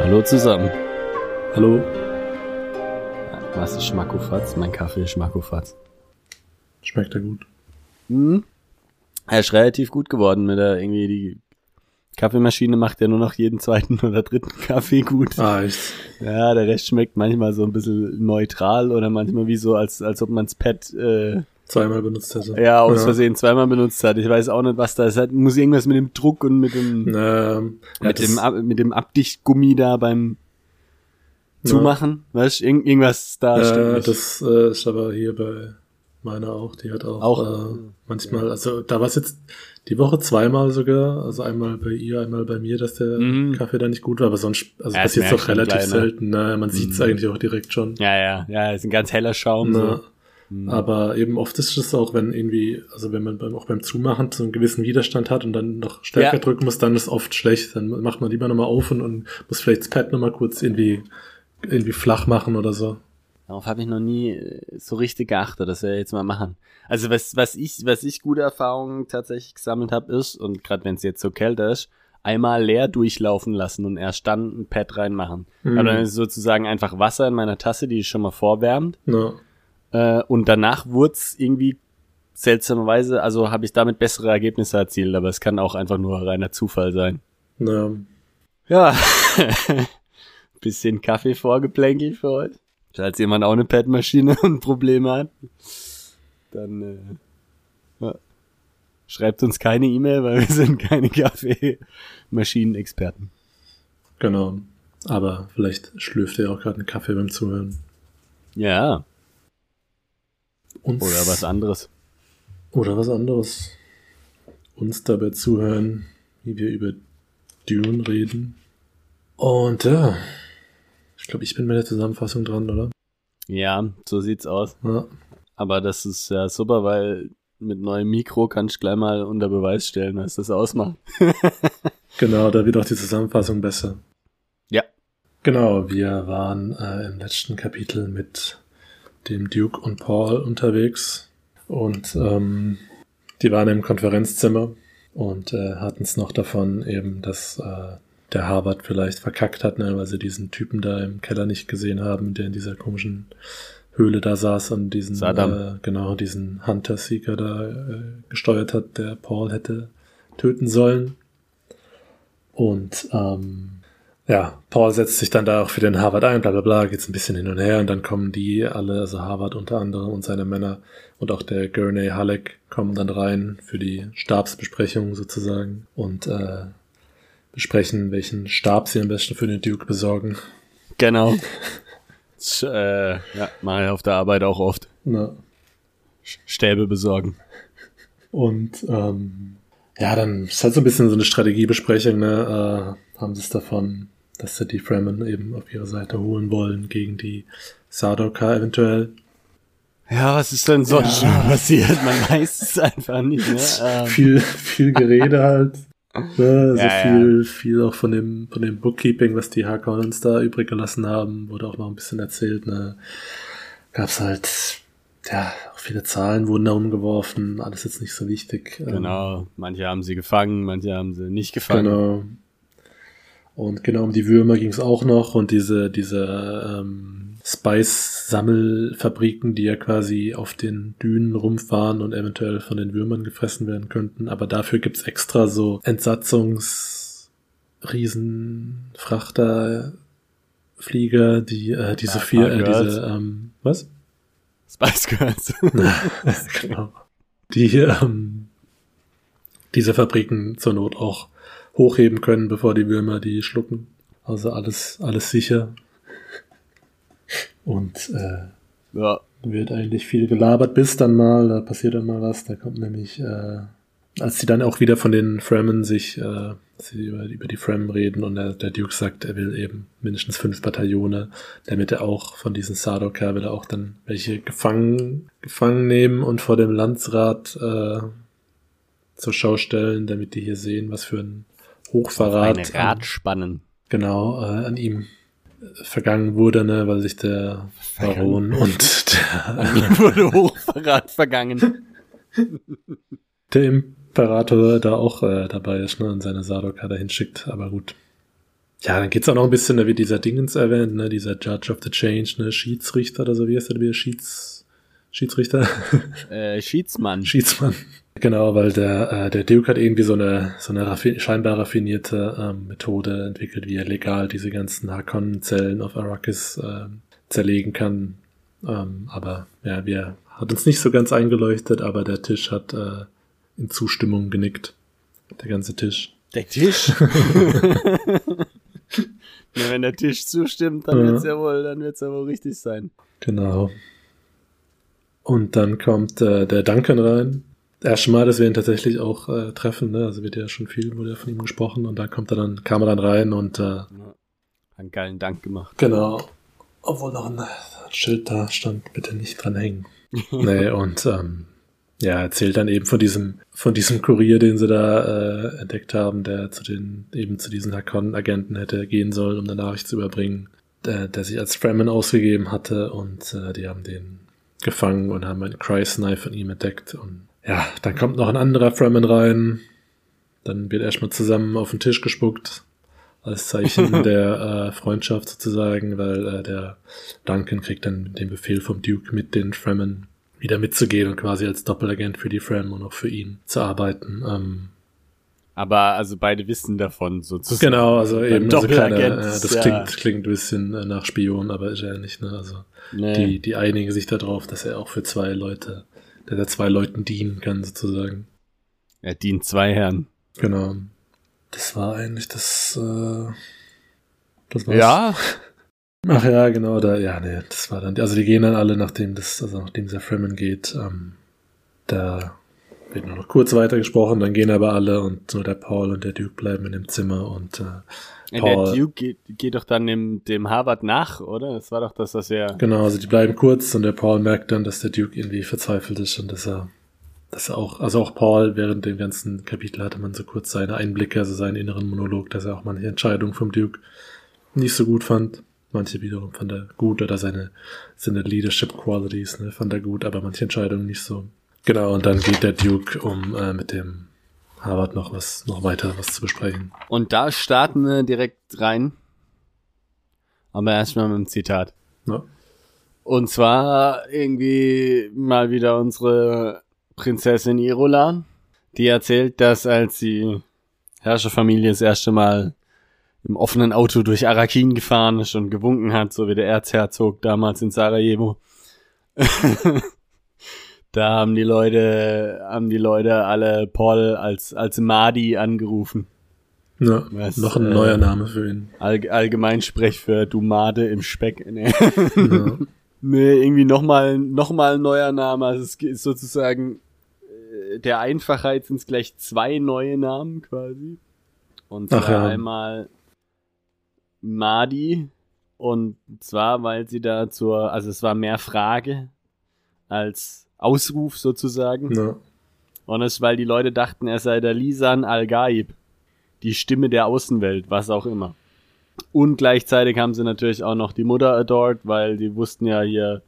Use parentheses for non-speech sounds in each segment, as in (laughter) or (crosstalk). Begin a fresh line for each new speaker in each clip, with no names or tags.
Hallo zusammen.
Hallo.
Was ist Schmackofatz? Mein Kaffee ist Schmackofatz.
Schmeckt er gut?
Mhm. Er ist relativ gut geworden mit der irgendwie die Kaffeemaschine macht ja nur noch jeden zweiten oder dritten (laughs) Kaffee gut.
Ah, echt?
Ja, der Rest schmeckt manchmal so ein bisschen neutral oder manchmal wie so, als, als ob man's Pad äh,
Zweimal benutzt hätte.
ja, aus Versehen zweimal benutzt hat. Ich weiß auch nicht, was da ist. Hat- Muss irgendwas mit dem Druck und mit dem,
Ähm, ja,
mit dem, Ab- mit dem Abdichtgummi da beim Zumachen. Weißt du, Irgend, irgendwas da stimmt
äh,
nicht.
das äh, ist aber hier bei meiner auch. Die hat auch,
Auch?
Äh, manchmal, also da war es jetzt die Woche zweimal sogar, also einmal bei ihr, einmal bei mir, dass der
Mhm.
Kaffee da nicht gut war, aber sonst, also
Ja, das
passiert
merkt
doch relativ
gleich, ne?
selten. Ne? Man sieht es
Mhm.
eigentlich auch direkt schon.
ja, ja, ja, ist ein ganz heller Schaum.
Ne?
So. Mhm.
Aber eben oft ist es auch, wenn irgendwie, also wenn man beim, auch beim Zumachen so einen gewissen Widerstand hat und dann noch stärker
Ja.
drücken muss, dann ist oft schlecht. Dann macht man lieber nochmal auf und, und muss vielleicht das Pad nochmal kurz irgendwie, irgendwie flach machen oder so.
Darauf habe ich noch nie äh, so richtig geachtet, das werde ich jetzt mal machen. Also was, was ich, was ich gute Erfahrungen tatsächlich gesammelt habe, ist, und gerade wenn es jetzt so kälter ist, einmal leer durchlaufen lassen und erst dann ein Pad reinmachen.
Mhm.
Aber dann ist sozusagen einfach Wasser in meiner Tasse, die ist schon mal vorwärmt.
Ja.
Äh, und danach wurde irgendwie seltsamerweise, also habe ich damit bessere Ergebnisse erzielt, aber es kann auch einfach nur reiner Zufall sein.
Ja.
Ja. (laughs) Bisschen Kaffee vorgeplänkelt für heute. Falls jemand auch eine Padmaschine (laughs) und Probleme hat, dann äh, ja. schreibt uns keine E-Mail, weil wir sind keine (laughs) Kaffeemaschinenexperten.
Genau. Aber vielleicht schlürft er auch gerade einen Kaffee beim Zuhören.
Ja,
Uns,
oder was anderes.
Oder was anderes. Uns dabei zuhören, wie wir über Dune reden. Und ja, ich glaube, ich bin mit der Zusammenfassung dran, oder?
Ja, so sieht's aus.
Ja.
Aber das ist ja super, weil mit neuem Mikro kannst du gleich mal unter Beweis stellen, was das ausmacht. (laughs)
Genau, da wird auch die Zusammenfassung besser.
Ja.
Genau, wir waren äh, im letzten Kapitel mit dem Duke und Paul unterwegs und ähm, die waren im Konferenzzimmer und äh, hatten es noch davon eben, dass äh, der Harvard vielleicht verkackt hat, ne, weil sie diesen Typen da im Keller nicht gesehen haben, der in dieser komischen Höhle da saß und diesen. Äh, genau diesen Hunter-Seeker da äh, gesteuert hat, der Paul hätte töten sollen. Und ähm, ja, Paul setzt sich dann da auch für den Harvard ein, bla bla bla, geht's ein bisschen hin und her und dann kommen die alle, also Harvard unter anderem und seine Männer und auch der Gurney Halleck kommen dann rein für die Stabsbesprechung sozusagen und äh, besprechen, welchen Stab sie am besten für den Duke besorgen.
Genau. (laughs) Das, äh, ja, mache ich auf der Arbeit auch oft.
Na,
Stäbe besorgen.
Und ähm, ja, dann ist halt so ein bisschen so eine Strategiebesprechung, ne? Äh, haben sie es davon, dass sie die Fremen eben auf ihre Seite holen wollen gegen die Sardoka eventuell.
Ja, was ist denn sonst
Ja.
schon passiert? Man weiß es einfach nicht, ne? Ähm, (laughs)
Viel, viel Gerede halt. Ne? So
Ja,
viel, viel auch von dem, von dem Bookkeeping, was die Harkonnens da übrig gelassen haben, wurde auch noch ein bisschen erzählt, ne? Gab's halt, ja, auch viele Zahlen wurden da umgeworfen, alles jetzt nicht so wichtig. Ähm,
genau. Manche haben sie gefangen, manche haben sie nicht gefangen.
Genau. Und genau um die Würmer ging es auch noch und diese, diese ähm, Spice-Sammelfabriken, die ja quasi auf den Dünen rumfahren und eventuell von den Würmern gefressen werden könnten. Aber dafür gibt's extra so Entsatzungs Riesenfrachter Flieger, die äh, diese
Ah,
vier, äh, diese, ähm, was?
Spice Girls. (laughs) (laughs)
genau. Die ähm, diese Fabriken zur Not auch hochheben können, bevor die Würmer die schlucken. Also alles, alles sicher. Und äh,
ja.
wird eigentlich viel gelabert, bis dann mal, da passiert dann mal was. Da kommt nämlich, äh, als die dann auch wieder von den Fremen sich äh, sie über, über die Frem reden und der, der Duke sagt, er will eben mindestens fünf Bataillone, damit er auch von diesen Sardaukar will er auch dann welche gefangen, gefangen nehmen und vor dem Landsrat äh, zur Schau stellen, damit die hier sehen, was für ein Hochverrat.
Eine Radspannen.
Genau, äh, an ihm vergangen wurde, ne, weil sich der Baron und der, (laughs)
wurde Hochverrat vergangen. (laughs)
der Imperator da auch äh, dabei ist, ne, und seine Sardoka dahin schickt, aber gut. Ja, dann geht's auch noch ein bisschen, da wird dieser Dingens erwähnt, ne, dieser Judge of the Change, ne, Schiedsrichter oder so, wie heißt der wieder, Schieds, Schiedsrichter?
Äh, Schiedsmann.
Schiedsmann. Genau, weil der, äh, der Duke hat irgendwie so eine, so eine raffi scheinbar raffinierte ähm, Methode entwickelt, wie er legal diese ganzen Hakon-Zellen auf Arrakis äh, zerlegen kann. Ähm, aber ja, wir hat uns nicht so ganz eingeleuchtet, aber der Tisch hat äh, in Zustimmung genickt. Der ganze Tisch.
Der Tisch? (laughs) ja, wenn der Tisch zustimmt, dann ja. wird's ja wohl, dann wird's ja wohl richtig sein.
Genau. Und dann kommt äh, der Duncan rein. Erste Mal, dass wir ihn tatsächlich auch äh, treffen, ne? Also wird ja schon viel, wurde ja von ihm gesprochen und dann kommt er dann, kam er dann rein und äh, ja,
einen geilen Dank gemacht.
Genau. Obwohl noch ein Schild da stand, bitte nicht dran hängen. (laughs) nee, und ähm, ja, erzählt dann eben von diesem, von diesem Kurier, den sie da äh, entdeckt haben, der zu den, eben zu diesen Hakon-Agenten hätte gehen sollen, um eine Nachricht zu überbringen, der, der sich als Fremen ausgegeben hatte und äh, die haben den gefangen und haben ein Cry-Knife von ihm entdeckt. Und ja, dann kommt noch ein anderer Fremen rein. Dann wird erstmal zusammen auf den Tisch gespuckt. Als Zeichen (laughs) der äh, Freundschaft sozusagen, weil äh, der Duncan kriegt dann den Befehl vom Duke mit den Fremen wieder mitzugehen und quasi als Doppelagent für die Frem und auch für ihn zu arbeiten. Ähm,
aber also beide wissen davon sozusagen.
Genau, also eben also kleine, äh, das ja. klingt klingt ein bisschen äh, nach Spion, aber ist er ja nicht. Ne? Also nee. die die einigen sich darauf, dass er auch für zwei Leute, dass er zwei Leuten dienen kann sozusagen.
Er dient zwei Herren.
Genau. Das war eigentlich das. Äh,
das war's. Ja.
Ach ja, genau, da, ja, nee, das war dann, also die gehen dann alle, nachdem das, also nachdem der Fremen geht, ähm, da wird nur noch kurz weitergesprochen, dann gehen aber alle und nur der Paul und der Duke bleiben in dem Zimmer und äh,
Paul, der Duke geht, geht doch dann dem, dem Harvard nach, oder? Das war doch das, was er.
Genau, also die bleiben kurz und der Paul merkt dann, dass der Duke irgendwie verzweifelt ist und dass er, dass er auch, also auch Paul während dem ganzen Kapitel hatte man so kurz seine Einblicke, also seinen inneren Monolog, dass er auch manche Entscheidungen vom Duke nicht so gut fand. Manche wiederum fand er gut oder seine, seine Leadership Qualities, ne, fand er gut, aber manche Entscheidungen nicht so. Genau, und dann geht der Duke, um äh, mit dem Harvard noch was, noch weiter was zu besprechen.
Und da starten wir direkt rein. Aber erstmal mit dem Zitat. Ja. Und zwar irgendwie mal wieder unsere Prinzessin Irolan, die erzählt, dass als die Herrscherfamilie das erste Mal im offenen Auto durch Arakin gefahren ist und gewunken hat, so wie der Erzherzog damals in Sarajevo. (laughs) Da haben die Leute, haben die Leute alle Paul als, als Madi angerufen.
Ja, was, noch ein äh, neuer Name für ihn.
All, Allgemeinsprech für du Made im Speck. Nee, ja. (laughs) nee irgendwie nochmal noch mal ein neuer Name. Also es ist sozusagen äh, der Einfachheit sind es gleich zwei neue Namen quasi. Und zwar ja. einmal Madi und zwar, weil sie da zur, also es war mehr Frage als Ausruf sozusagen. Ja. Und es, weil die Leute dachten, er sei der Lisan Al-Gaib, die Stimme der Außenwelt, was auch immer. Und gleichzeitig haben sie natürlich auch noch die Mutter adored, weil die wussten ja hier,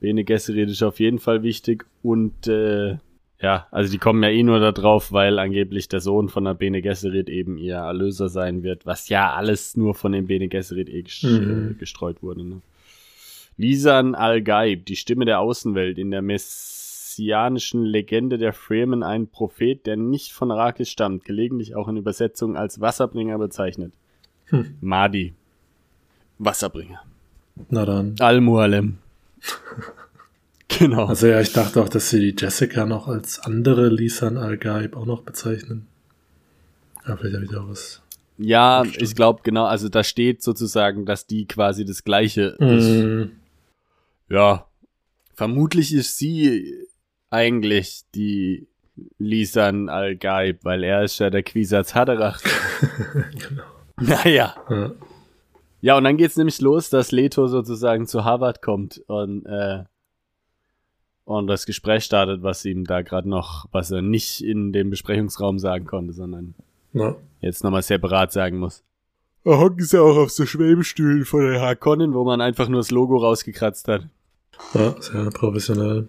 Bene Gesserit ist auf jeden Fall wichtig. Und äh, ja, also die kommen ja eh nur da drauf, weil angeblich der Sohn von der Bene Gesserit eben ihr Erlöser sein wird, was ja alles nur von den Bene Gesserit eh mhm. gestreut wurde. Ne? Lisan al-Gaib, die Stimme der Außenwelt, in der messianischen Legende der Fremen ein Prophet, der nicht von Arrakis stammt, gelegentlich auch in Übersetzungen als Wasserbringer bezeichnet. Hm. Mahdi. Wasserbringer.
Na dann.
Al-Mualem. (laughs)
genau. Also ja, ich dachte auch, dass sie die Jessica noch als andere Lisan al-Gaib auch noch bezeichnen. Ja, vielleicht ja wieder was.
Ja, ich glaube genau, also da steht sozusagen, dass die quasi das gleiche mm. ist ja, vermutlich ist sie eigentlich die Lisan Al-Gaib, weil er ist ja der Quisatz Haderach. (laughs)
genau.
Naja.
Ja.
Ja, und dann geht's nämlich los, dass Leto sozusagen zu Harvard kommt und, äh, und das Gespräch startet, was ihm da gerade noch, was er nicht in dem Besprechungsraum sagen konnte, sondern
Ja.
jetzt nochmal separat sagen muss. Da hocken sie auch auf so Schwebestühlen von der Harkonnen, wo man einfach nur das Logo rausgekratzt hat.
Ja, sehr professionell.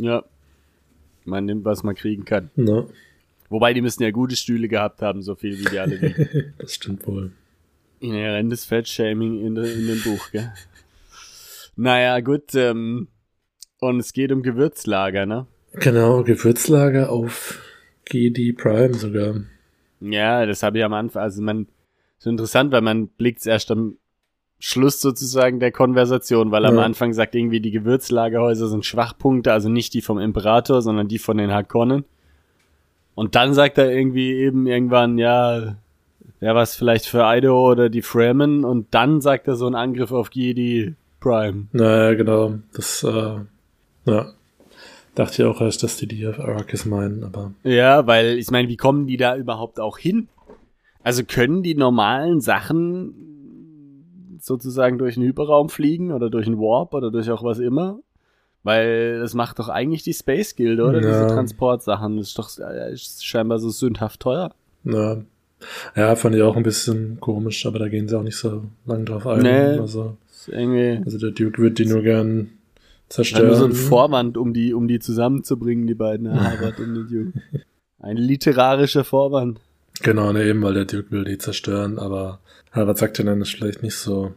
Ja. Man nimmt, was man kriegen kann.
Ja,
Wobei, die müssen ja gute Stühle gehabt haben, so viel wie die alle (laughs)
das stimmt wohl.
Inhärentes Fettshaming in, in dem Buch, gell? Naja, gut, ähm, und es geht um Gewürzlager, ne?
Genau, Gewürzlager auf GD Prime sogar.
Ja, das habe ich am Anfang, also man, so interessant, weil man blickt erst am Schluss sozusagen der Konversation, weil am
Ja.
Anfang sagt irgendwie, die Gewürzlagerhäuser sind Schwachpunkte, also nicht die vom Imperator, sondern die von den Harkonnen. Und dann sagt er irgendwie eben irgendwann, ja, wäre was vielleicht für Idaho oder die Fremen und dann sagt er so einen Angriff auf Jedi Prime.
Naja, genau. Das, äh, ja. Dachte ich auch erst, dass die die auf Arrakis meinen, aber
Ja, weil ich meine, wie kommen die da überhaupt auch hin? Also können die normalen Sachen sozusagen durch den Hyperraum fliegen oder durch einen Warp oder durch auch was immer? Weil das macht doch eigentlich die Space Guild, oder?
Ja.
Diese Transportsachen. Das ist doch äh, ist scheinbar so sündhaft teuer.
ja. Ja, fand ich auch ein bisschen komisch, aber da gehen sie auch nicht so lang drauf ein.
Nee.
Also,
irgendwie
also der Duke wird die nur gern zerstören.
nur so ein Vorwand, um die, um die zusammenzubringen, die beiden, Harvard und die Duke. Ein literarischer Vorwand.
Genau, ne, eben, weil der Duke will die zerstören, aber Harvard sagt ja dann, das ist vielleicht nicht so,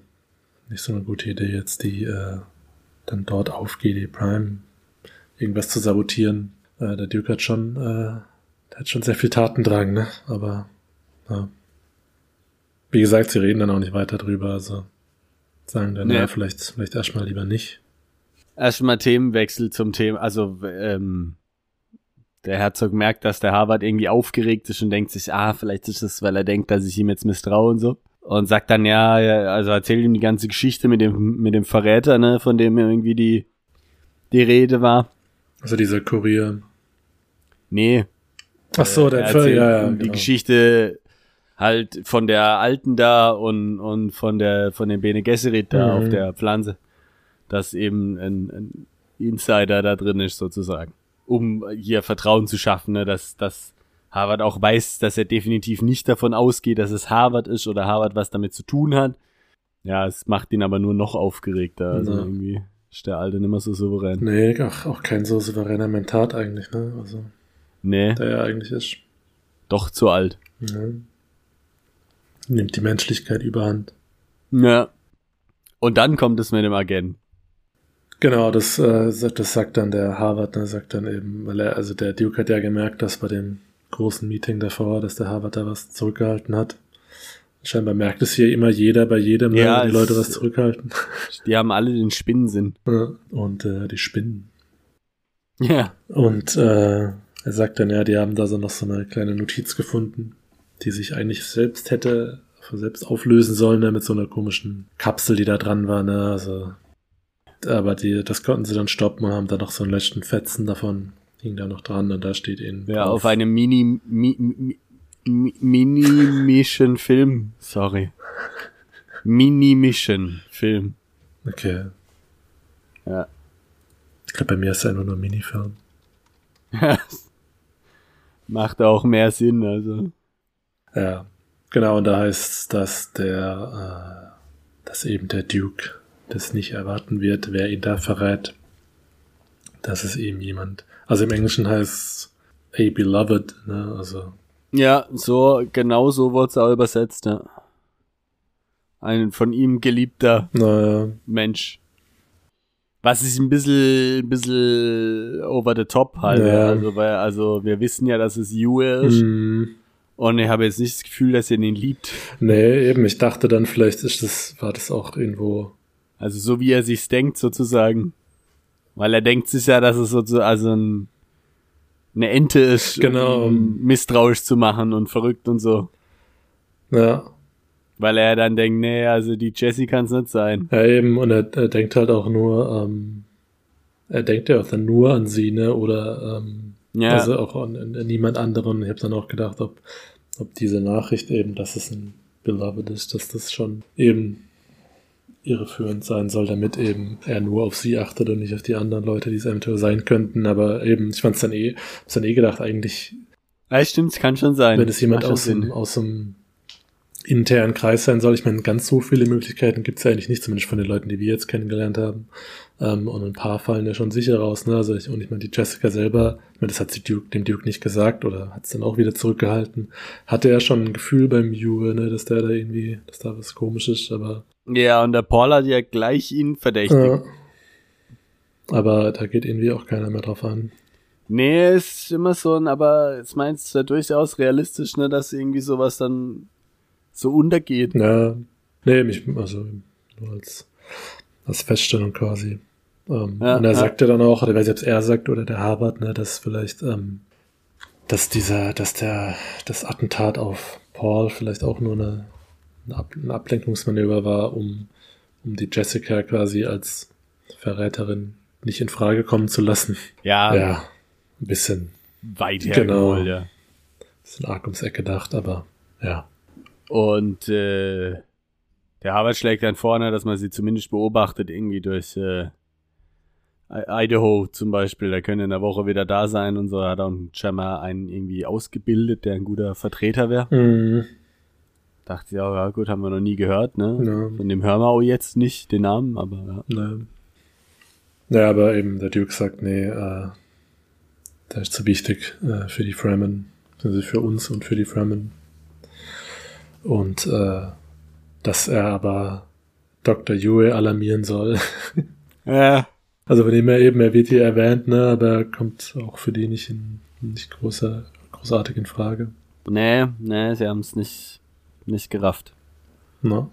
nicht so eine gute Idee, jetzt die, äh, dann dort auf GD Prime irgendwas zu sabotieren. Äh, der Duke hat schon, äh, der hat schon sehr viel Tatendrang, ne, aber, ja. Wie gesagt, sie reden dann auch nicht weiter drüber, also sagen dann,
Nee.
ja, vielleicht, vielleicht erstmal lieber nicht.
Erstmal Themenwechsel zum Thema, also ähm, der Herzog merkt, dass der Harvard irgendwie aufgeregt ist und denkt sich, ah, vielleicht ist es, weil er denkt, dass ich ihm jetzt misstraue und so. Und sagt dann, ja, ja, also erzählt ihm die ganze Geschichte mit dem, mit dem Verräter, ne, von dem irgendwie die, die Rede war.
Also dieser Kurier.
Nee,
Ach so, der
er erzählt
ja, ja,
die
genau.
Geschichte halt von der Alten da und, und von der, von den Bene Gesserit da
Mhm.
auf der Pflanze. Dass eben ein, ein Insider da drin ist sozusagen. Um hier Vertrauen zu schaffen, ne, dass, dass Harvard auch weiß, dass er definitiv nicht davon ausgeht, dass es Harvard ist oder Harvard was damit zu tun hat. Ja, es macht ihn aber nur noch aufgeregter. Also
Ja.
irgendwie ist der Alte nicht mehr so souverän.
Nee, ach, auch kein so souveräner Mentat eigentlich, ne, also,
Nee,
der er eigentlich ist.
doch zu alt.
Ja. Nimmt die Menschlichkeit überhand.
Ja. Und dann kommt es mit dem Agenten.
Genau, das, äh, sagt- das sagt dann der Harvard, ne, sagt dann eben, weil er, also der Duke hat ja gemerkt, dass bei dem großen Meeting davor, dass der Harvard da was zurückgehalten hat. Scheinbar merkt es hier immer jeder bei jedem, ne,
Ja,
wenn die Leute was zurückhalten.
Die haben alle den Spinnensinn.
Und äh, die Spinnen.
Ja.
Und äh, er sagt dann, ja, die haben da so noch so eine kleine Notiz gefunden, die sich eigentlich selbst hätte von selbst auflösen sollen, ne, mit so einer komischen Kapsel, die da dran war, ne, also aber die, das konnten sie dann stoppen und haben da noch so einen letzten Fetzen davon, hing da noch dran und da steht ihnen
Ja, auf einem Mini, mi, mi, mi, Mini-Mission Film. Sorry. Mini-Mission Film.
Okay.
Ja.
Ich glaube, bei mir ist er nur nur ein Minifilm. (laughs)
Macht auch mehr Sinn, also.
Ja, genau, und da heißt dass der, äh, dass eben der Duke das nicht erwarten wird, wer ihn da verrät. Das ist eben jemand. Also im Englischen heißt A Beloved, ne, also,
Ja, so, genau so wurde es auch übersetzt, ja. Ein von ihm geliebter
naja,
Mensch. Was ich ein bisschen, ein bisschen over the top halte.
Ja.
Also, weil, also, wir wissen ja, dass es Yue ist.
hm,
Und ich habe jetzt nicht das Gefühl, dass er ihn liebt.
nee, eben, ich dachte dann, vielleicht ist das, war das auch irgendwo,
Also so wie er sich's denkt sozusagen. Weil er denkt sich ja, dass es so so- also ein, eine Ente ist,
Genau.
um misstrauisch zu machen und verrückt und so.
ja,
Weil er dann denkt, nee, also die Jessie kann's nicht sein.
ja eben, und er, er denkt halt auch nur, ähm, er denkt ja auch dann nur an sie, ne, oder, ähm, Ja. Also auch an, an niemand anderen. Ich habe dann auch gedacht, ob, ob diese Nachricht eben, dass es ein Beloved ist, dass das schon eben irreführend sein soll, damit eben er nur auf sie achtet und nicht auf die anderen Leute, die es eventuell sein könnten. Aber eben, ich fand es dann eh, hab's dann eh gedacht, eigentlich.
Ja, stimmt, es kann schon sein.
Wenn es jemand aus dem, aus dem internen Kreis sein soll. Ich meine, ganz so viele Möglichkeiten gibt es ja eigentlich nicht, zumindest von den Leuten, die wir jetzt kennengelernt haben. Ähm, und ein paar fallen ja schon sicher raus. Ne? Also ich, und ich meine, die Jessica selber, ich meine, das hat sie Duke, dem Duke nicht gesagt oder hat es dann auch wieder zurückgehalten. Hatte er schon ein Gefühl beim Juve, ne, dass der da irgendwie, dass da was komisch ist, aber.
Ja, und der Paul hat ja gleich ihn verdächtigt. Ja.
Aber da geht irgendwie auch keiner mehr drauf an.
Nee, ist immer so ein, aber es meinst du ja durchaus realistisch, ne, dass irgendwie sowas dann so untergeht.
Ja, nee, mich, also nur als, als Feststellung quasi. Ähm, ja, und er ja. sagte dann auch, oder weiß ich, ob er sagt oder der Harvard, ne, dass vielleicht, ähm, dass dieser, dass der, das Attentat auf Paul vielleicht auch nur eine, ein Ablenkungsmanöver war, um, um die Jessica quasi als Verräterin nicht in Frage kommen zu lassen.
Ja.
Ja. Ein bisschen.
Weit hergeholt, genau, ja.
Bisschen arg ums Eck gedacht, aber ja.
Und äh, der Harvard schlägt dann vorne, dass man sie zumindest beobachtet, irgendwie durch äh, Idaho zum Beispiel. Da können in der Woche wieder da sein und so. Hat auch scheinbar einen irgendwie ausgebildet, der ein guter Vertreter wäre. Mhm. Dachte ich auch, ja gut, haben wir noch nie gehört, ne? Ja. Von dem hören wir auch jetzt nicht den Namen, aber ja.
Ja, ja aber eben der Duke sagt, nee, äh, der ist zu wichtig äh, für die Fremen, also für uns und für die Fremen. Und äh, dass er aber Dr. Yue alarmieren soll. (laughs)
ja.
Also von dem er eben, er wird hier erwähnt, ne, aber er kommt auch für die nicht, in, nicht großer, großartig in Frage.
Nee, nee, sie haben es nicht, nicht gerafft.
No.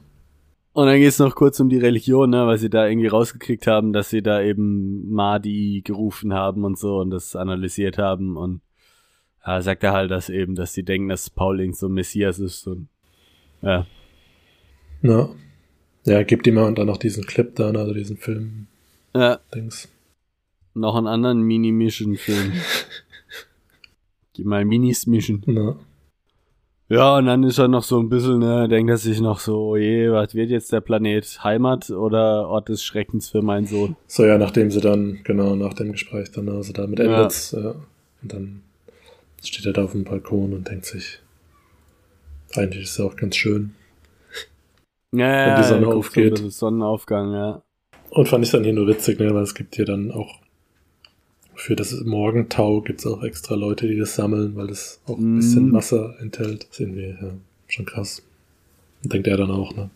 Und dann geht es noch kurz um die Religion, ne, weil sie da irgendwie rausgekriegt haben, dass sie da eben Mahdi gerufen haben und so und das analysiert haben und ja, sagt er halt, dass eben, dass sie denken, dass Paul irgend so ein Messias ist und ja.
Ja. Ja, gibt ihm und dann noch diesen Clip da, also diesen Film.
Ja.
Dings.
Noch einen anderen Mini-Mission-Film. (laughs) Gib mal Minis mischen.
Ja.
Ja, und dann ist er noch so ein bisschen, ne, denkt er sich noch so, oh je, was wird jetzt der Planet? Heimat oder Ort des Schreckens für meinen Sohn?
So, ja, nachdem sie dann, genau, nach dem Gespräch dann, also damit endet ja. ja. Und dann steht er da auf dem Balkon und denkt sich, eigentlich ist es auch ganz schön.
Ja,
wenn die Sonne aufgeht.
So Sonnenaufgang, ja.
Und fand ich dann hier nur witzig, ne, weil es gibt hier dann auch für das Morgentau gibt es auch extra Leute, die das sammeln, weil das auch ein bisschen mm. Wasser enthält. Das ist irgendwie ja, schon krass. Denkt er dann auch, ne?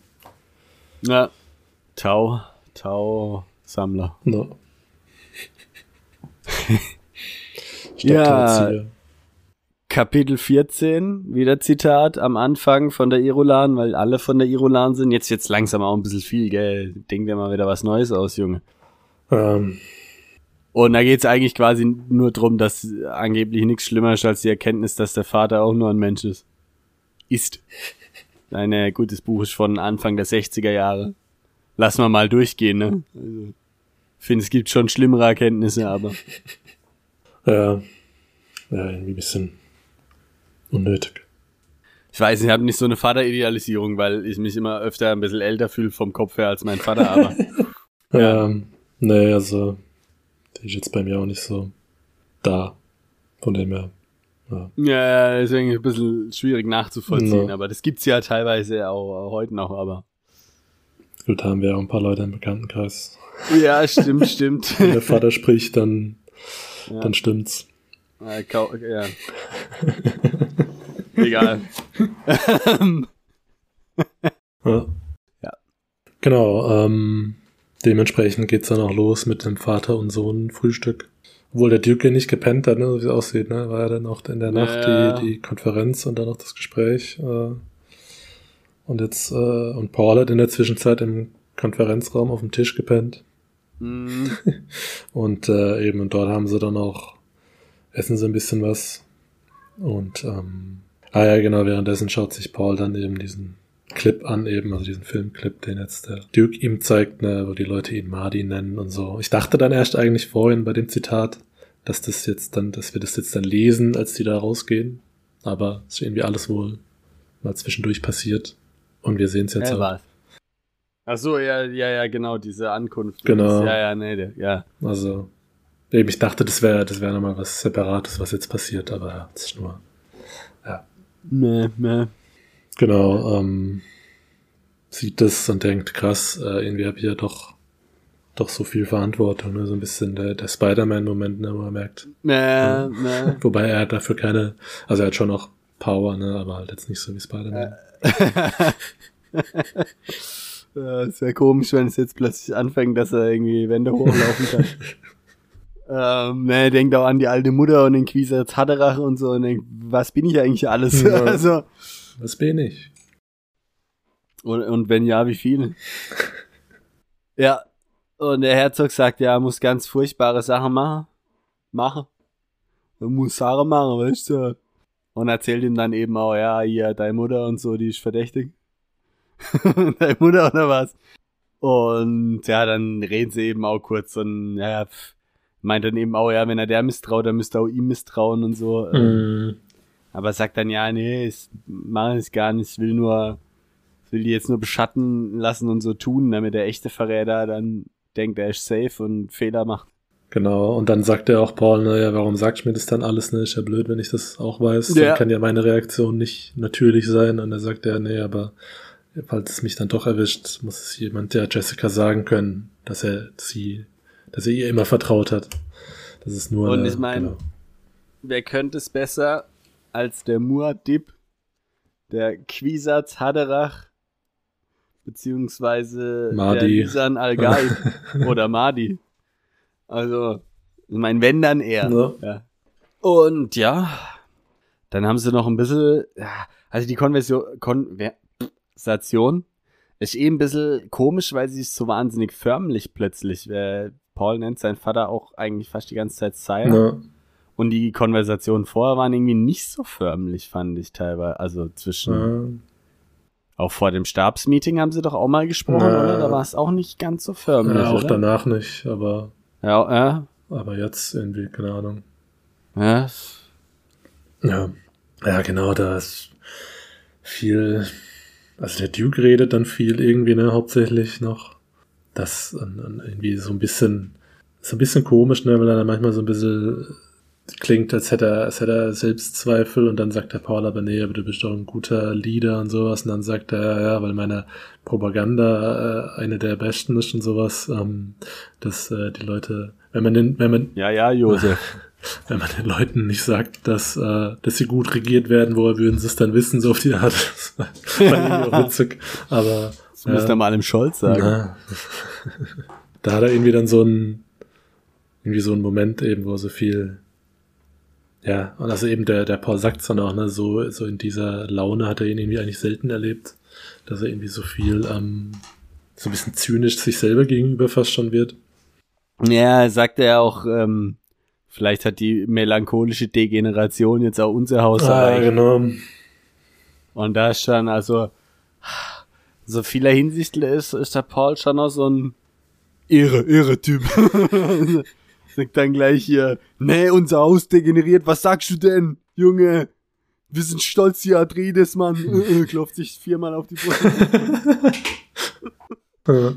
Ja. Tau, Tau-Sammler.
No. (laughs)
ja, Kapitel 14, wieder Zitat am Anfang von der Irolan, weil alle von der Irolan sind. Jetzt jetzt langsam auch ein bisschen viel, gell? Denk dir mal wieder was Neues aus, Junge.
Ähm.
Und da geht's eigentlich quasi nur drum, dass angeblich nichts schlimmer ist als die Erkenntnis, dass der Vater auch nur ein Mensch ist. Ist. Ein gutes Buch ist von Anfang der 60er Jahre. Lass mal mal durchgehen, ne? Also, finde, es gibt schon schlimmere Erkenntnisse, aber.
Ja. Ja, irgendwie ein bisschen unnötig.
Ich weiß, ich habe nicht so eine Vateridealisierung, weil ich mich immer öfter ein bisschen älter fühle vom Kopf her als mein Vater, aber. (laughs)
ja. Ähm, nee, also, die ist jetzt bei mir auch nicht so da. Von dem her.
Ja, ja deswegen ein bisschen schwierig nachzuvollziehen, no. aber das gibt's ja teilweise auch, heute noch, aber.
Gut, haben wir auch ein paar Leute im Bekanntenkreis.
Ja, stimmt, stimmt. (laughs)
Wenn der Vater spricht, dann, ja. dann stimmt's.
Ja. (laughs) Egal. (laughs)
ja.
ja.
Genau, ähm, dementsprechend geht's dann auch los mit dem Vater und Sohn Frühstück. Obwohl der Duke nicht gepennt hat, ne, so wie es aussieht, ne? War ja dann auch in der Nacht ja. die, die Konferenz und dann noch das Gespräch. Äh, und jetzt, äh, und Paul hat in der Zwischenzeit im Konferenzraum auf dem Tisch gepennt.
Mhm. (laughs)
und äh, eben, und dort haben sie dann auch essen sie ein bisschen was. Und ähm, ah ja, genau, währenddessen schaut sich Paul dann eben diesen Clip an, eben, also diesen Filmclip, den jetzt der Duke ihm zeigt, ne, wo die Leute ihn Mardi nennen und so. Ich dachte dann erst eigentlich vorhin bei dem Zitat, dass das jetzt dann, dass wir das jetzt dann lesen, als die da rausgehen. Aber es ist irgendwie alles wohl mal zwischendurch passiert. Und wir sehen es jetzt
Ja, was? Ach so, ja, ja, ja, genau, diese Ankunft.
Genau.
Ja, ja, nee, der- ja.
Also, eben, ich dachte, das wäre das wäre nochmal was Separates, was jetzt passiert, aber das ist nur.
Nee, nee.
Genau, ähm, sieht das und denkt, krass, äh, irgendwie habe ich ja doch, doch so viel Verantwortung, ne? so ein bisschen der, der Spider-Man-Moment, ne, wo er merkt,
Nee, nee. (laughs)
wobei er hat dafür keine, also er hat schon noch Power, ne, aber halt jetzt nicht so wie Spider-Man. (laughs)
Ja, es wäre komisch, wenn es jetzt plötzlich anfängt, dass er irgendwie Wände hochlaufen kann. (laughs) ähm, ne, denkt auch an die alte Mutter und den Quieser Zaderach und so und denkt, was bin ich eigentlich alles?
Ja. (laughs)
also,
Was bin ich?
und, und wenn ja, wie viel? (laughs) ja, und der Herzog sagt, ja, er muss ganz furchtbare Sachen machen. Machen. Er muss Sachen machen, weißt du? Und erzählt ihm dann eben auch, ja, hier, deine Mutter und so, die ist verdächtig. (laughs) deine Mutter oder was? Und ja, dann reden sie eben auch kurz und ja, pff, meint dann eben auch, ja, wenn er der misstraut, dann müsste er auch ihm misstrauen und so.
Mhm.
aber sagt dann, ja, nee, ich mache es gar nicht, ich will nur, ich will die jetzt nur beschatten lassen und so tun, damit der echte Verräter dann denkt, er ist safe und Fehler macht.
Genau, und dann sagt er auch Paul, naja, warum sagst du mir das dann alles, ne? Ist ja blöd, wenn ich das auch weiß.
Ja.
Dann kann ja meine Reaktion nicht natürlich sein. Und er sagt er, nee, aber falls es mich dann doch erwischt, muss es jemand der Jessica sagen können, dass er sie, dass er ihr immer vertraut hat. Das ist nur.
Und
eine-
ich mein,
genau.
Wer könnte es besser als der Muad'Dib, der Quisatz Haderach, beziehungsweise
Mahdi.
der Lisan Al-Gaib (laughs) oder Mahdi. Also, ich mein, wenn dann er.
Ja.
Ja. Und ja, dann haben sie noch ein bisschen, also die Konversion, Konversation ist eh ein bisschen komisch, weil sie ist so wahnsinnig förmlich plötzlich. Äh, Paul nennt seinen Vater auch eigentlich fast die ganze Zeit Sire.
Ja.
Und die Konversationen vorher waren irgendwie nicht so förmlich, fand ich teilweise. Also zwischen,
Ja.
auch vor dem Stabsmeeting haben sie doch auch mal gesprochen,
Ja.
oder? Da war es auch nicht ganz so förmlich,
ja, auch
oder?
danach nicht, aber,
Ja, ja,
aber jetzt irgendwie, keine Ahnung.
ja.
Ja, ja, genau, da ist viel, also der Duke redet dann viel irgendwie, ne, hauptsächlich noch. Das und, und irgendwie so ein bisschen, so ein bisschen komisch, ne, weil er dann manchmal so ein bisschen klingt, als hätte er, als hätte er Selbstzweifel und dann sagt der Paul aber, nee, aber du bist doch ein guter Leader und sowas und dann sagt er, ja, weil meine Propaganda äh, eine der besten ist und sowas, ähm, dass äh, die Leute, wenn man den, wenn man,
Ja, ja, Josef. (laughs)
wenn man den Leuten nicht sagt, dass, äh, dass sie gut regiert werden, woher würden sie es dann wissen, so auf die Art. (laughs) Das fand ich auch witzig. Aber
Das müsste er mal dem Scholz sagen.
na, (laughs) da hat er irgendwie dann so ein irgendwie so ein Moment eben, wo so viel ja, und also eben der, der Paul sagt dann auch, ne, so, so in dieser Laune hat er ihn irgendwie eigentlich selten erlebt, dass er irgendwie so viel, ähm, so ein bisschen zynisch sich selber gegenüber fast schon wird.
Ja, sagt er auch, ähm, vielleicht hat die melancholische Degeneration jetzt auch unser Haus erreicht.
genau.
Und da ist schon, also, so vieler Hinsicht ist, ist der Paul schon noch so ein irre, irre Typ. (laughs) Sagt dann gleich hier, nee, unser Haus degeneriert, was sagst du denn, Junge? Wir sind stolz hier, Atreides, Mann. (laughs) Äh, äh, Klopft sich viermal auf die Brust.
Ja.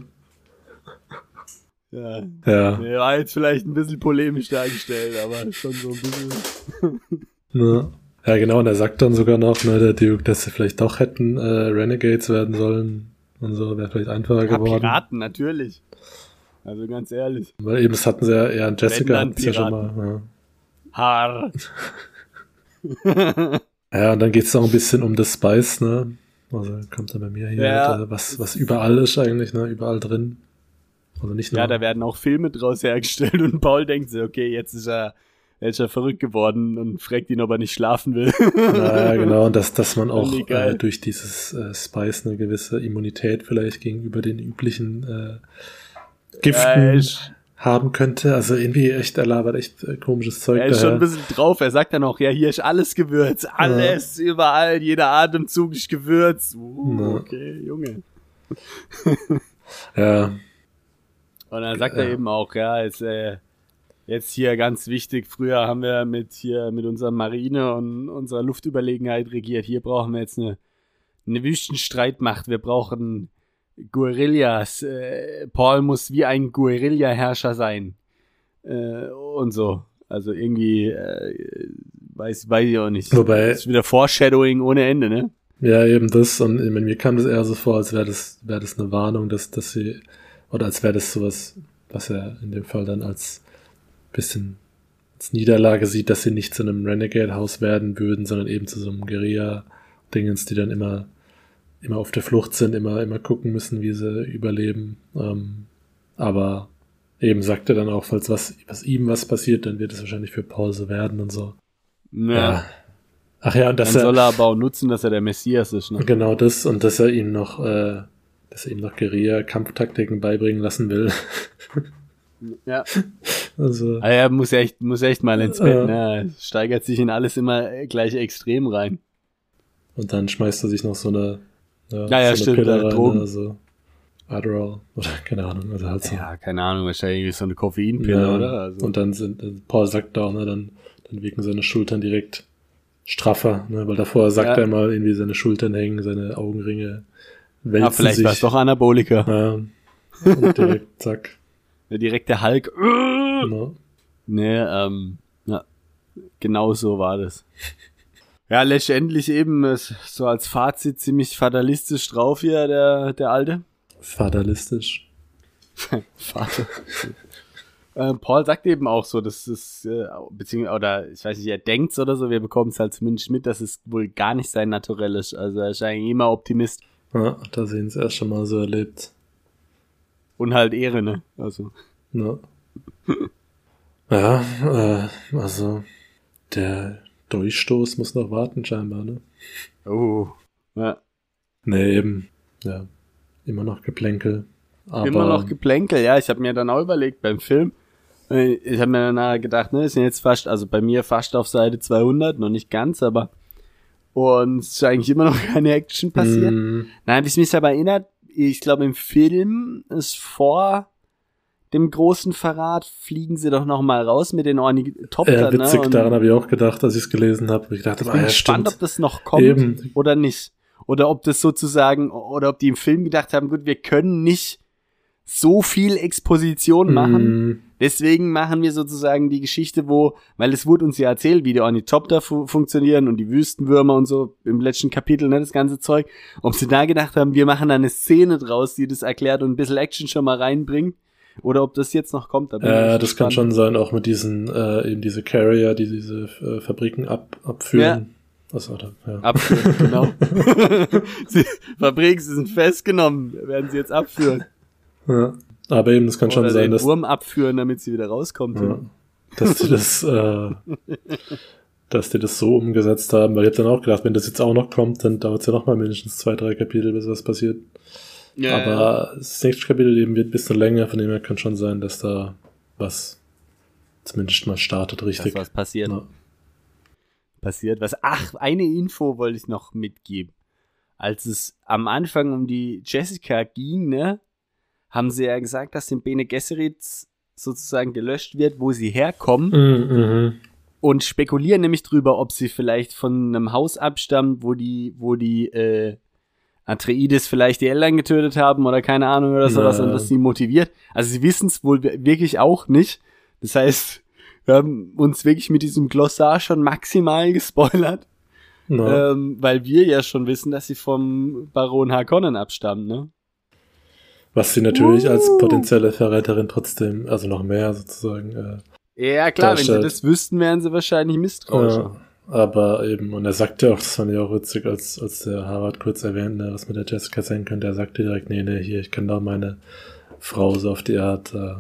ja,
Ja.
der war jetzt vielleicht ein bisschen polemisch dargestellt, aber schon so ein bisschen.
Ne? Ja, genau, und er sagt dann sogar noch, ne, der Duke, dass sie vielleicht doch hätten äh, Renegades werden sollen und so, wäre vielleicht einfacher
Ja,
geworden.
Piraten, natürlich. Also ganz ehrlich.
Weil eben, das hatten sie ja eher an Jessica, hatten sie ja schon mal.
Haar.
Ja. (laughs) ja, und dann geht's noch ein bisschen um das Spice, ne? Also kommt dann bei mir hier,
Ja.
halt, was, was überall ist eigentlich, ne? Überall drin. Also nicht nur.
Ja, da werden auch Filme draus hergestellt (laughs) und Paul denkt sich, okay, jetzt ist er, jetzt ist er verrückt geworden und fragt ihn, ob er nicht schlafen will. (laughs)
Ja, genau, und dass, dass man auch äh, durch dieses äh, Spice eine gewisse Immunität vielleicht gegenüber den üblichen äh, Giften
Ja,
haben könnte. Also irgendwie echt, er labert echt äh, komisches Zeug
Er ist schon
daher.
ein bisschen drauf. Er sagt dann auch, ja, hier ist alles Gewürz. Alles, überall, jeder Atemzug ist Gewürz. Uh,
Ja.
okay, Junge.
Ja,
Und dann sagt
Ja.
er eben auch, ja, jetzt, äh, Jetzt hier ganz wichtig, früher haben wir mit hier mit unserer Marine und unserer Luftüberlegenheit regiert. Hier brauchen wir jetzt eine, eine Wüstenstreitmacht. Wir brauchen Guerillas. Äh, Paul muss wie ein Guerilla-Herrscher sein. Äh, und so. Also irgendwie, äh, weiß, weiß ich auch nicht.
Wobei-
Das ist wieder Foreshadowing ohne Ende, ne?
Ja, eben das. Und mir kam das eher so vor, als wäre das, wäre das eine Warnung, dass, dass sie, oder als wäre das sowas, was er in dem Fall dann als bisschen als Niederlage sieht, dass sie nicht zu einem Renegade-Haus werden würden, sondern eben zu so einem Guerilla-Dingens, die dann immer, immer auf der Flucht sind, immer, immer gucken müssen, wie sie überleben. Ähm, aber eben sagt er dann auch, falls was, was ihm was passiert, dann wird es wahrscheinlich für Paul so werden und so.
Ja.
Ach ja, und
Dann
dass er,
soll er aber auch nutzen, dass er der Messias ist, ne?
Genau das und dass er ihm noch, äh, dass er ihm noch Guerilla-Kampftaktiken beibringen lassen will. (laughs)
Ja.
Also,
Ah, er muss echt, muss echt mal ins Bett,
Ja.
ne? Er Steigert sich in alles immer gleich extrem rein.
und dann schmeißt er sich noch so eine, ja,
Ja, ja,
so
stimmt,
Pille
äh,
rein,
Drogen.
also Adderall oder (laughs) keine Ahnung, also halt so.
Ja, keine Ahnung, wahrscheinlich so eine Koffeinpille,
Ja,
oder? Also,
Und dann sind, äh, Paul sagt auch, ne, dann, dann wirken seine Schultern direkt straffer, ne, weil davor sagt
Ja.
er mal irgendwie seine Schultern hängen, seine Augenringe wälzen
ja, vielleicht war es doch Anabolika.
Ja, und direkt, zack.
Der direkte Hulk.
Ne. (laughs)
Nee, ähm, ja, genau so war das. Ja, letztendlich eben so als Fazit ziemlich fatalistisch drauf hier, der, der Alte.
Fatalistisch. (laughs)
Vater. äh, Paul sagt eben auch so, dass es, äh, beziehungsweise, oder ich weiß nicht, er denkt oder so, wir bekommen es halt zumindest mit, dass es wohl gar nicht sein Naturell ist. Also er ist eigentlich immer Optimist
Ja, da sehen sie erst schon mal so erlebt.
Und halt Ehre, ne? Also.
Ne? ja, äh, also der Durchstoß muss noch warten scheinbar, ne?
Oh. Ja.
Nee, eben. Ja, immer noch Geplänkel. Aber,
Immer noch Geplänkel, ja. Ich habe mir dann auch überlegt beim Film. äh, Ich habe mir danach gedacht, ne, es sind jetzt fast, also bei mir fast auf Seite 200, noch nicht ganz, aber und es ist eigentlich immer noch (laughs) keine Action passiert.
Mm,
Nein, habe ich mich aber erinnert, ich glaube im Film ist vor dem großen Verrat fliegen sie doch noch mal raus mit den Ornithoptern,
ja, witzig,
ne?
Daran habe ich auch gedacht, als ich es gelesen habe. Ich dachte,
ich
ah,
bin
ja,
gespannt,
stimmt.
ob das noch kommt
Eben.
oder nicht. Oder ob das sozusagen, oder ob die im Film gedacht haben, gut, wir können nicht so viel Exposition machen.
Mm,
Deswegen machen wir sozusagen die Geschichte, wo, weil es wurde uns ja erzählt, wie die Ornithopter fu funktionieren und die Wüstenwürmer und so im letzten Kapitel, ne, das ganze Zeug. Ob sie da gedacht haben, wir machen da eine Szene draus, die das erklärt und ein bisschen Action schon mal reinbringt. Oder ob das jetzt noch kommt. da
äh, das kann schon sein, auch mit diesen, äh, eben diese Carrier, die diese äh, Fabriken ab, abführen. Achso, da, ja.
Abführen, genau. (laughs) (laughs) sie, Fabrik, sie sind festgenommen. Werden sie jetzt abführen.
ja. Aber eben, das kann schon
Oder
sein,
den
dass,
Wurm abführen, damit sie wieder rauskommt.
Ja. Dass die das, äh, (laughs) dass die das so umgesetzt haben, weil ich habe dann auch gedacht, wenn das jetzt auch noch kommt, dann dauert es ja noch mal mindestens zwei, drei Kapitel, bis was passiert.
Ja, ja.
Aber das nächste Kapitel eben wird ein bisschen länger, von dem her kann schon sein, dass da was zumindest mal startet,
dass
richtig.
was passiert.
Ja.
passiert was. Ach, eine Info wollte ich noch mitgeben. Als es am Anfang um die Jessica ging, ne, haben sie ja gesagt, dass den Bene Gesserit sozusagen gelöscht wird, wo sie herkommen
Mhm, mhm.
und spekulieren nämlich drüber, ob sie vielleicht von einem Haus abstammt, wo die, wo die äh, Atreides vielleicht die Eltern getötet haben oder keine Ahnung oder sowas
Na.
und das sie motiviert. Also sie wissen es wohl wi- wirklich auch nicht. Das heißt, wir haben uns wirklich mit diesem Glossar schon maximal gespoilert,
Na,
ähm, weil wir ja schon wissen, dass sie vom Baron Harkonnen abstammen, ne?
Was sie natürlich als
Uh.
potenzielle Verräterin trotzdem, also noch mehr sozusagen, äh,
Ja, klar, wenn sie
Darstellt.
das wüssten, wären sie wahrscheinlich misstrauischer.
Ja, aber eben, und er sagte auch, das fand ich auch witzig, als, als der Harvard kurz erwähnt, ne, was mit der Jessica sein könnte, er sagte direkt, nee, nee, hier, ich kann da meine Frau so auf die Art, äh,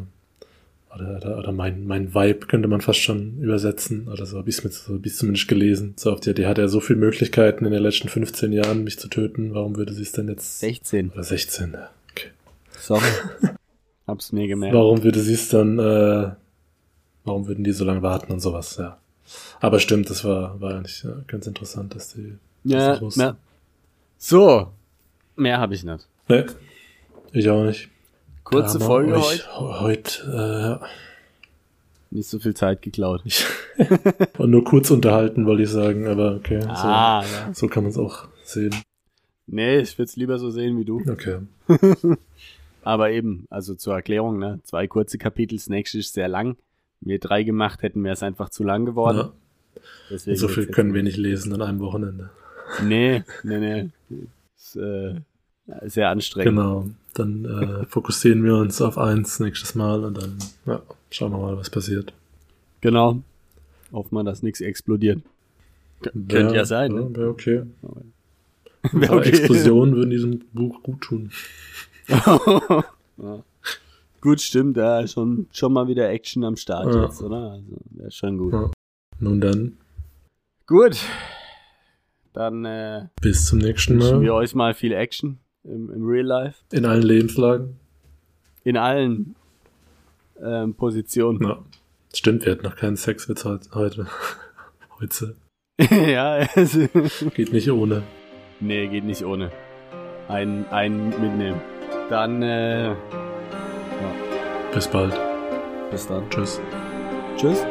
oder, oder, oder mein, mein Vibe könnte man fast schon übersetzen, oder so, hab ich's mit, so hab ich's zumindest gelesen, so auf die Art, die hat ja so viele Möglichkeiten in den letzten 15 Jahren, mich zu töten, warum würde sie es denn jetzt,
16.
oder 16, ja.
Sorry. (laughs) Hab's mir gemerkt.
Warum würde sie es dann, äh, warum würden die so lange warten und sowas, ja. Aber stimmt, das war, war eigentlich ja, ganz interessant, dass die
Ja,
das
na. So. Mehr habe ich nicht.
Nee, ich auch nicht.
Kurze Folge
euch
heute.
Heute, äh,
nicht so viel Zeit geklaut.
Und (laughs) nur kurz unterhalten, wollte ich sagen, aber okay.
Ah,
so,
ja.
so kann man es auch sehen.
Nee, ich würde es lieber so sehen wie du.
Okay. (laughs)
Aber eben, also zur Erklärung, ne? Zwei kurze Kapitel, das nächste ist sehr lang. Wenn wir drei gemacht hätten, wäre es einfach zu lang geworden.
Ja,
Deswegen
so viel können wir nicht lesen an einem Wochenende.
Nee, nee, nee. Ist, äh, sehr anstrengend.
Genau. Dann äh, fokussieren wir uns auf eins nächstes Mal und dann ja, schauen wir mal, was passiert.
Genau. Hoffen wir, dass nichts explodiert. K könnte ja sein, ne?
Wäre okay. (laughs)
Wär
Aber
okay.
Explosionen würden diesem Buch gut tun. (laughs)
ja. Gut, stimmt, da ist schon, schon mal wieder Action am Start
Ja.
jetzt, oder? Also, wäre schon gut.
Ja. Nun dann,
Gut. Dann äh,
bis zum nächsten
wünschen wir
Mal.
euch mal viel Action im, im Real Life.
In allen Lebenslagen.
In allen ähm, Positionen.
Ja. Stimmt, wir hatten noch keinen Sexwitz heut- heute. (laughs) Heute. (laughs)
ja, also,
Geht nicht ohne.
nee, geht nicht ohne. Einen, einen mitnehmen. Dann, äh,
Bis bald.
bis dann.
Tschüss.
Tschüss.